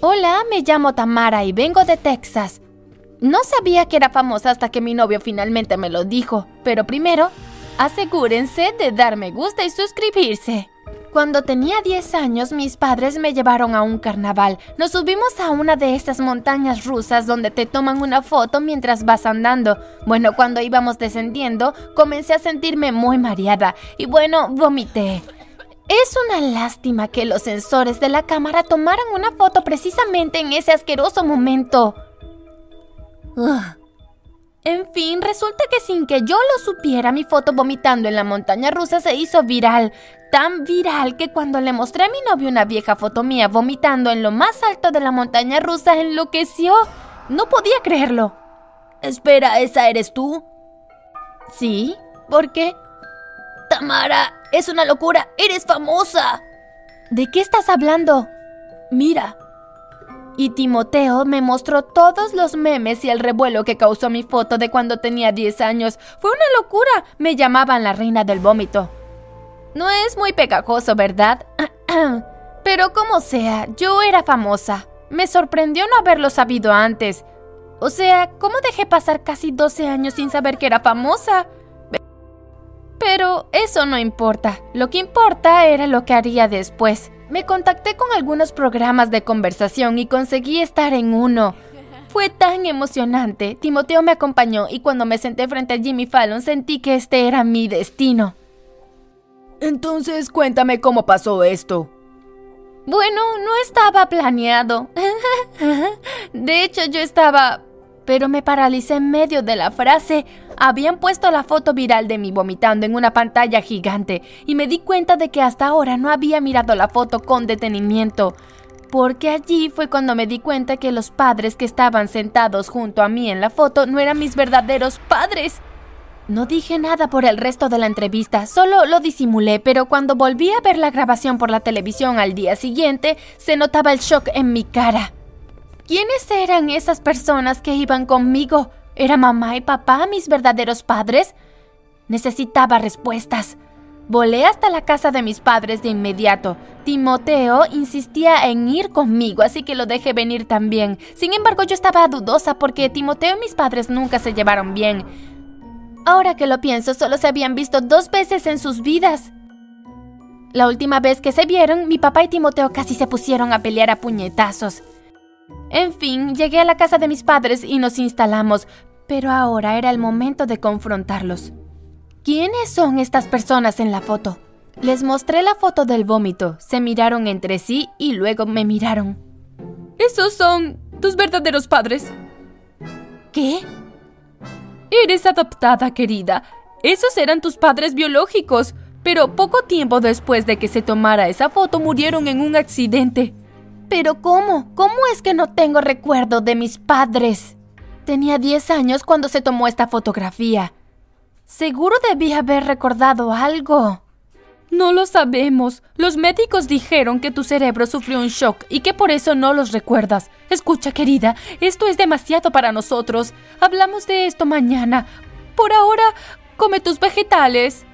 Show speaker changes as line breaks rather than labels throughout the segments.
Hola, me llamo Tamara y vengo de Texas. No sabía que era famosa hasta que mi novio finalmente me lo dijo, pero primero, asegúrense de dar me gusta y suscribirse. Cuando tenía 10 años, mis padres me llevaron a un carnaval. Nos subimos a una de esas montañas rusas donde te toman una foto mientras vas andando. Bueno, cuando íbamos descendiendo, comencé a sentirme muy mareada y bueno, vomité. Es una lástima que los sensores de la cámara tomaran una foto precisamente en ese asqueroso momento. En fin, resulta que sin que yo lo supiera, mi foto vomitando en la montaña rusa se hizo viral. Tan viral que cuando le mostré a mi novio una vieja foto mía vomitando en lo más alto de la montaña rusa, enloqueció. No podía creerlo.
Espera, ¿esa eres tú?
Sí, ¿por qué?
Tamara, es una locura, eres famosa.
¿De qué estás hablando?
Mira.
Y Timoteo me mostró todos los memes y el revuelo que causó mi foto de cuando tenía 10 años. Fue una locura. Me llamaban la reina del vómito. No es muy pegajoso, ¿verdad? Pero como sea, yo era famosa. Me sorprendió no haberlo sabido antes. O sea, ¿cómo dejé pasar casi 12 años sin saber que era famosa? Pero eso no importa. Lo que importa era lo que haría después. Me contacté con algunos programas de conversación y conseguí estar en uno. Fue tan emocionante. Timoteo me acompañó y cuando me senté frente a Jimmy Fallon sentí que este era mi destino.
Entonces cuéntame cómo pasó esto.
Bueno, no estaba planeado. De hecho, yo estaba pero me paralicé en medio de la frase. Habían puesto la foto viral de mí vomitando en una pantalla gigante y me di cuenta de que hasta ahora no había mirado la foto con detenimiento. Porque allí fue cuando me di cuenta que los padres que estaban sentados junto a mí en la foto no eran mis verdaderos padres. No dije nada por el resto de la entrevista, solo lo disimulé, pero cuando volví a ver la grabación por la televisión al día siguiente, se notaba el shock en mi cara. ¿Quiénes eran esas personas que iban conmigo? ¿Era mamá y papá mis verdaderos padres? Necesitaba respuestas. Volé hasta la casa de mis padres de inmediato. Timoteo insistía en ir conmigo, así que lo dejé venir también. Sin embargo, yo estaba dudosa porque Timoteo y mis padres nunca se llevaron bien. Ahora que lo pienso, solo se habían visto dos veces en sus vidas. La última vez que se vieron, mi papá y Timoteo casi se pusieron a pelear a puñetazos. En fin, llegué a la casa de mis padres y nos instalamos, pero ahora era el momento de confrontarlos. ¿Quiénes son estas personas en la foto? Les mostré la foto del vómito, se miraron entre sí y luego me miraron.
Esos son tus verdaderos padres.
¿Qué?
Eres adoptada, querida. Esos eran tus padres biológicos, pero poco tiempo después de que se tomara esa foto murieron en un accidente.
Pero ¿cómo? ¿Cómo es que no tengo recuerdo de mis padres? Tenía 10 años cuando se tomó esta fotografía. Seguro debía haber recordado algo.
No lo sabemos. Los médicos dijeron que tu cerebro sufrió un shock y que por eso no los recuerdas. Escucha, querida, esto es demasiado para nosotros. Hablamos de esto mañana. Por ahora, come tus vegetales.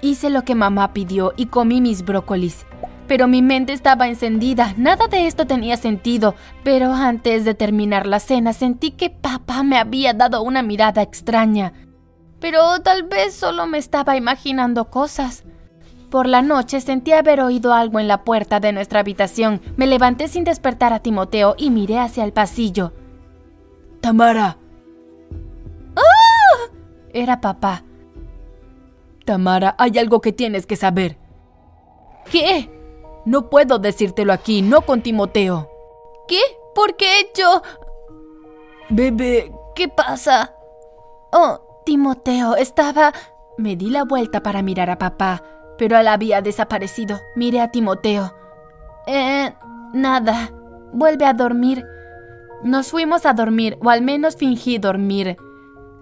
Hice lo que mamá pidió y comí mis brócolis pero mi mente estaba encendida. Nada de esto tenía sentido, pero antes de terminar la cena sentí que papá me había dado una mirada extraña. Pero tal vez solo me estaba imaginando cosas. Por la noche sentí haber oído algo en la puerta de nuestra habitación. Me levanté sin despertar a Timoteo y miré hacia el pasillo.
Tamara.
¡Ah! Era papá.
Tamara, hay algo que tienes que saber.
¿Qué?
No puedo decírtelo aquí, no con Timoteo.
¿Qué? ¿Por qué yo?
Bebé, ¿qué pasa?
Oh, Timoteo, estaba... Me di la vuelta para mirar a papá, pero él había desaparecido. Miré a Timoteo. Eh, nada. Vuelve a dormir. Nos fuimos a dormir, o al menos fingí dormir.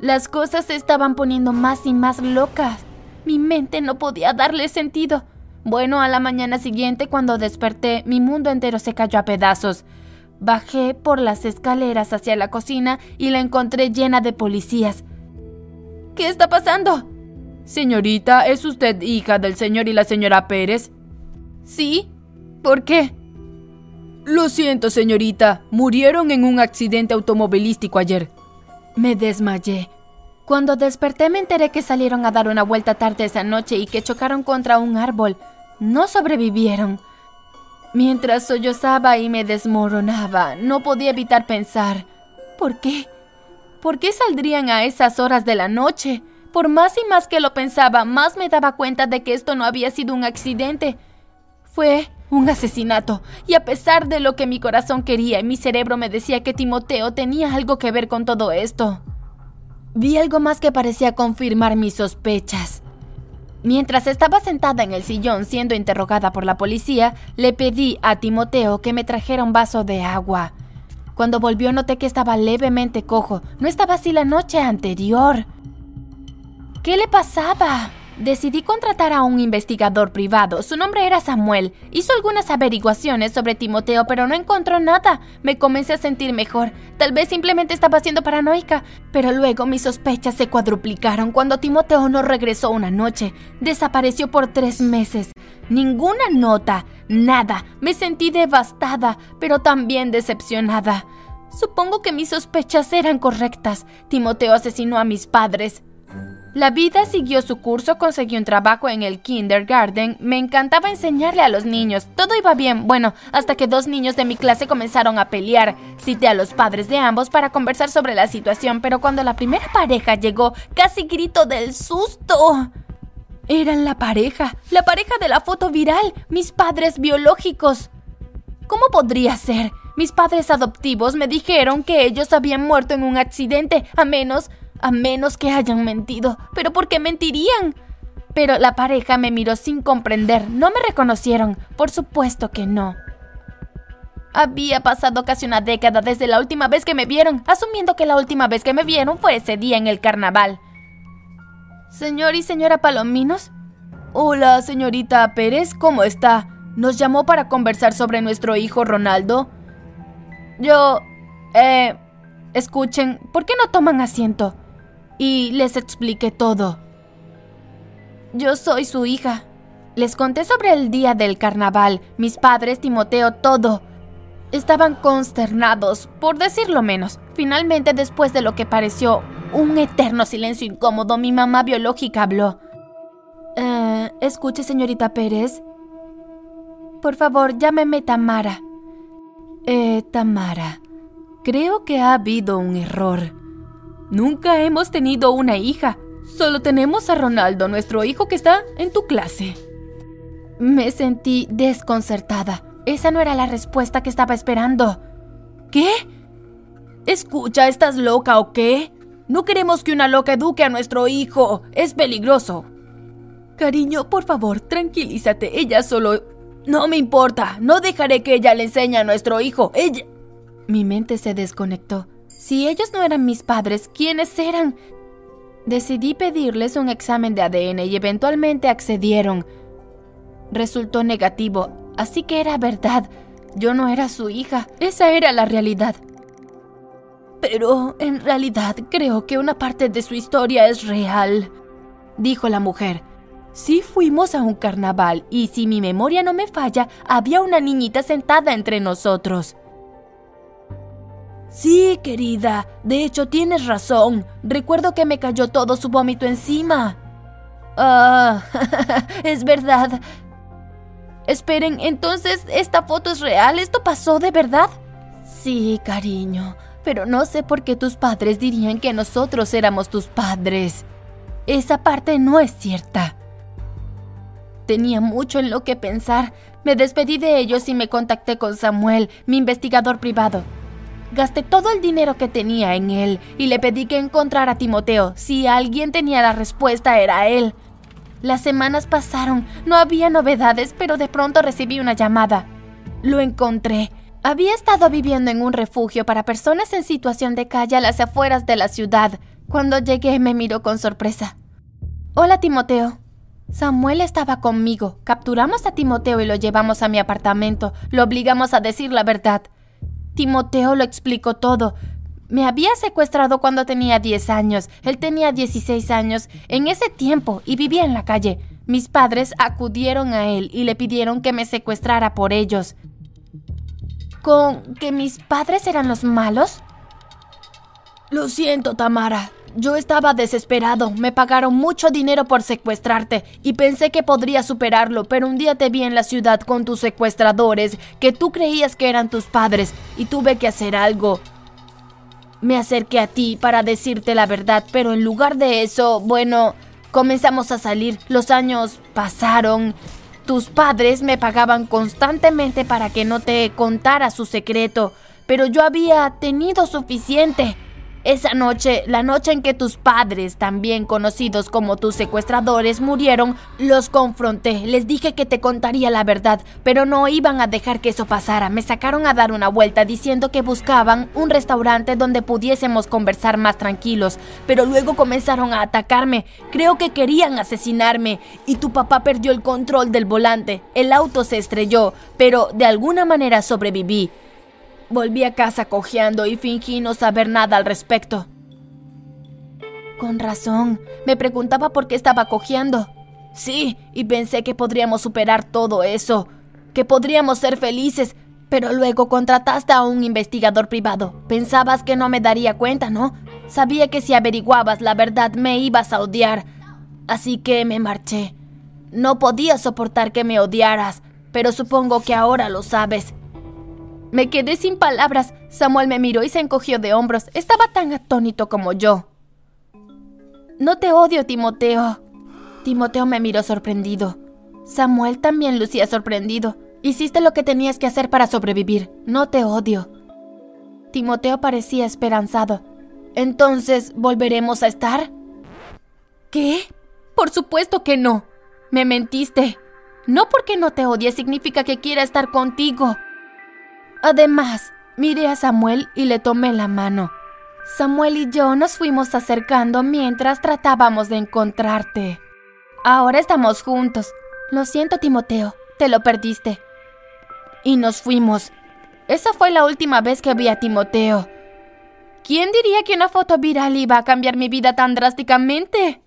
Las cosas se estaban poniendo más y más locas. Mi mente no podía darle sentido. Bueno, a la mañana siguiente, cuando desperté, mi mundo entero se cayó a pedazos. Bajé por las escaleras hacia la cocina y la encontré llena de policías. ¿Qué está pasando?
Señorita, ¿es usted hija del señor y la señora Pérez?
Sí. ¿Por qué?
Lo siento, señorita. Murieron en un accidente automovilístico ayer.
Me desmayé. Cuando desperté me enteré que salieron a dar una vuelta tarde esa noche y que chocaron contra un árbol. No sobrevivieron. Mientras sollozaba y me desmoronaba, no podía evitar pensar, ¿por qué? ¿Por qué saldrían a esas horas de la noche? Por más y más que lo pensaba, más me daba cuenta de que esto no había sido un accidente. Fue un asesinato. Y a pesar de lo que mi corazón quería, mi cerebro me decía que Timoteo tenía algo que ver con todo esto. Vi algo más que parecía confirmar mis sospechas. Mientras estaba sentada en el sillón siendo interrogada por la policía, le pedí a Timoteo que me trajera un vaso de agua. Cuando volvió noté que estaba levemente cojo. No estaba así la noche anterior. ¿Qué le pasaba? Decidí contratar a un investigador privado. Su nombre era Samuel. Hizo algunas averiguaciones sobre Timoteo, pero no encontró nada. Me comencé a sentir mejor. Tal vez simplemente estaba siendo paranoica. Pero luego mis sospechas se cuadruplicaron cuando Timoteo no regresó una noche. Desapareció por tres meses. Ninguna nota. Nada. Me sentí devastada, pero también decepcionada. Supongo que mis sospechas eran correctas. Timoteo asesinó a mis padres. La vida siguió su curso, conseguí un trabajo en el kindergarten, me encantaba enseñarle a los niños, todo iba bien, bueno, hasta que dos niños de mi clase comenzaron a pelear. Cité a los padres de ambos para conversar sobre la situación, pero cuando la primera pareja llegó, casi grito del susto. Eran la pareja, la pareja de la foto viral, mis padres biológicos. ¿Cómo podría ser? Mis padres adoptivos me dijeron que ellos habían muerto en un accidente, a menos a menos que hayan mentido. ¿Pero por qué mentirían? Pero la pareja me miró sin comprender. No me reconocieron. Por supuesto que no. Había pasado casi una década desde la última vez que me vieron, asumiendo que la última vez que me vieron fue ese día en el carnaval. Señor y señora Palominos. Hola, señorita Pérez, ¿cómo está? ¿Nos llamó para conversar sobre nuestro hijo Ronaldo? Yo... Eh... Escuchen, ¿por qué no toman asiento? Y les expliqué todo. Yo soy su hija. Les conté sobre el día del carnaval, mis padres, Timoteo, todo. Estaban consternados, por decirlo menos. Finalmente, después de lo que pareció un eterno silencio incómodo, mi mamá biológica habló. Eh, escuche, señorita Pérez. Por favor, llámeme Tamara. Eh, Tamara. Creo que ha habido un error. Nunca hemos tenido una hija. Solo tenemos a Ronaldo, nuestro hijo que está en tu clase. Me sentí desconcertada. Esa no era la respuesta que estaba esperando. ¿Qué? Escucha, ¿estás loca o qué? No queremos que una loca eduque a nuestro hijo. Es peligroso. Cariño, por favor, tranquilízate. Ella solo... No me importa. No dejaré que ella le enseñe a nuestro hijo. Ella... Mi mente se desconectó. Si ellos no eran mis padres, ¿quiénes eran? Decidí pedirles un examen de ADN y eventualmente accedieron. Resultó negativo, así que era verdad. Yo no era su hija, esa era la realidad. Pero en realidad creo que una parte de su historia es real, dijo la mujer. Sí fuimos a un carnaval y si mi memoria no me falla, había una niñita sentada entre nosotros. Sí, querida. De hecho, tienes razón. Recuerdo que me cayó todo su vómito encima. Ah, es verdad. Esperen, entonces, ¿esta foto es real? ¿Esto pasó de verdad? Sí, cariño. Pero no sé por qué tus padres dirían que nosotros éramos tus padres. Esa parte no es cierta. Tenía mucho en lo que pensar. Me despedí de ellos y me contacté con Samuel, mi investigador privado. Gasté todo el dinero que tenía en él y le pedí que encontrara a Timoteo. Si alguien tenía la respuesta era él. Las semanas pasaron, no había novedades, pero de pronto recibí una llamada. Lo encontré. Había estado viviendo en un refugio para personas en situación de calle a las afueras de la ciudad. Cuando llegué me miró con sorpresa. Hola Timoteo. Samuel estaba conmigo. Capturamos a Timoteo y lo llevamos a mi apartamento. Lo obligamos a decir la verdad. Timoteo lo explicó todo. Me había secuestrado cuando tenía 10 años. Él tenía 16 años en ese tiempo y vivía en la calle. Mis padres acudieron a él y le pidieron que me secuestrara por ellos. ¿Con que mis padres eran los malos? Lo siento, Tamara. Yo estaba desesperado, me pagaron mucho dinero por secuestrarte y pensé que podría superarlo, pero un día te vi en la ciudad con tus secuestradores, que tú creías que eran tus padres, y tuve que hacer algo. Me acerqué a ti para decirte la verdad, pero en lugar de eso, bueno, comenzamos a salir, los años pasaron, tus padres me pagaban constantemente para que no te contara su secreto, pero yo había tenido suficiente. Esa noche, la noche en que tus padres, también conocidos como tus secuestradores, murieron, los confronté. Les dije que te contaría la verdad, pero no iban a dejar que eso pasara. Me sacaron a dar una vuelta diciendo que buscaban un restaurante donde pudiésemos conversar más tranquilos, pero luego comenzaron a atacarme. Creo que querían asesinarme y tu papá perdió el control del volante. El auto se estrelló, pero de alguna manera sobreviví. Volví a casa cojeando y fingí no saber nada al respecto. Con razón, me preguntaba por qué estaba cojeando. Sí, y pensé que podríamos superar todo eso, que podríamos ser felices, pero luego contrataste a un investigador privado. Pensabas que no me daría cuenta, ¿no? Sabía que si averiguabas la verdad me ibas a odiar, así que me marché. No podía soportar que me odiaras, pero supongo que ahora lo sabes. Me quedé sin palabras. Samuel me miró y se encogió de hombros. Estaba tan atónito como yo. No te odio, Timoteo. Timoteo me miró sorprendido. Samuel también lucía sorprendido. Hiciste lo que tenías que hacer para sobrevivir. No te odio. Timoteo parecía esperanzado. Entonces, ¿volveremos a estar? ¿Qué? Por supuesto que no. Me mentiste. No porque no te odie significa que quiera estar contigo. Además, miré a Samuel y le tomé la mano. Samuel y yo nos fuimos acercando mientras tratábamos de encontrarte. Ahora estamos juntos. Lo siento, Timoteo, te lo perdiste. Y nos fuimos. Esa fue la última vez que vi a Timoteo. ¿Quién diría que una foto viral iba a cambiar mi vida tan drásticamente?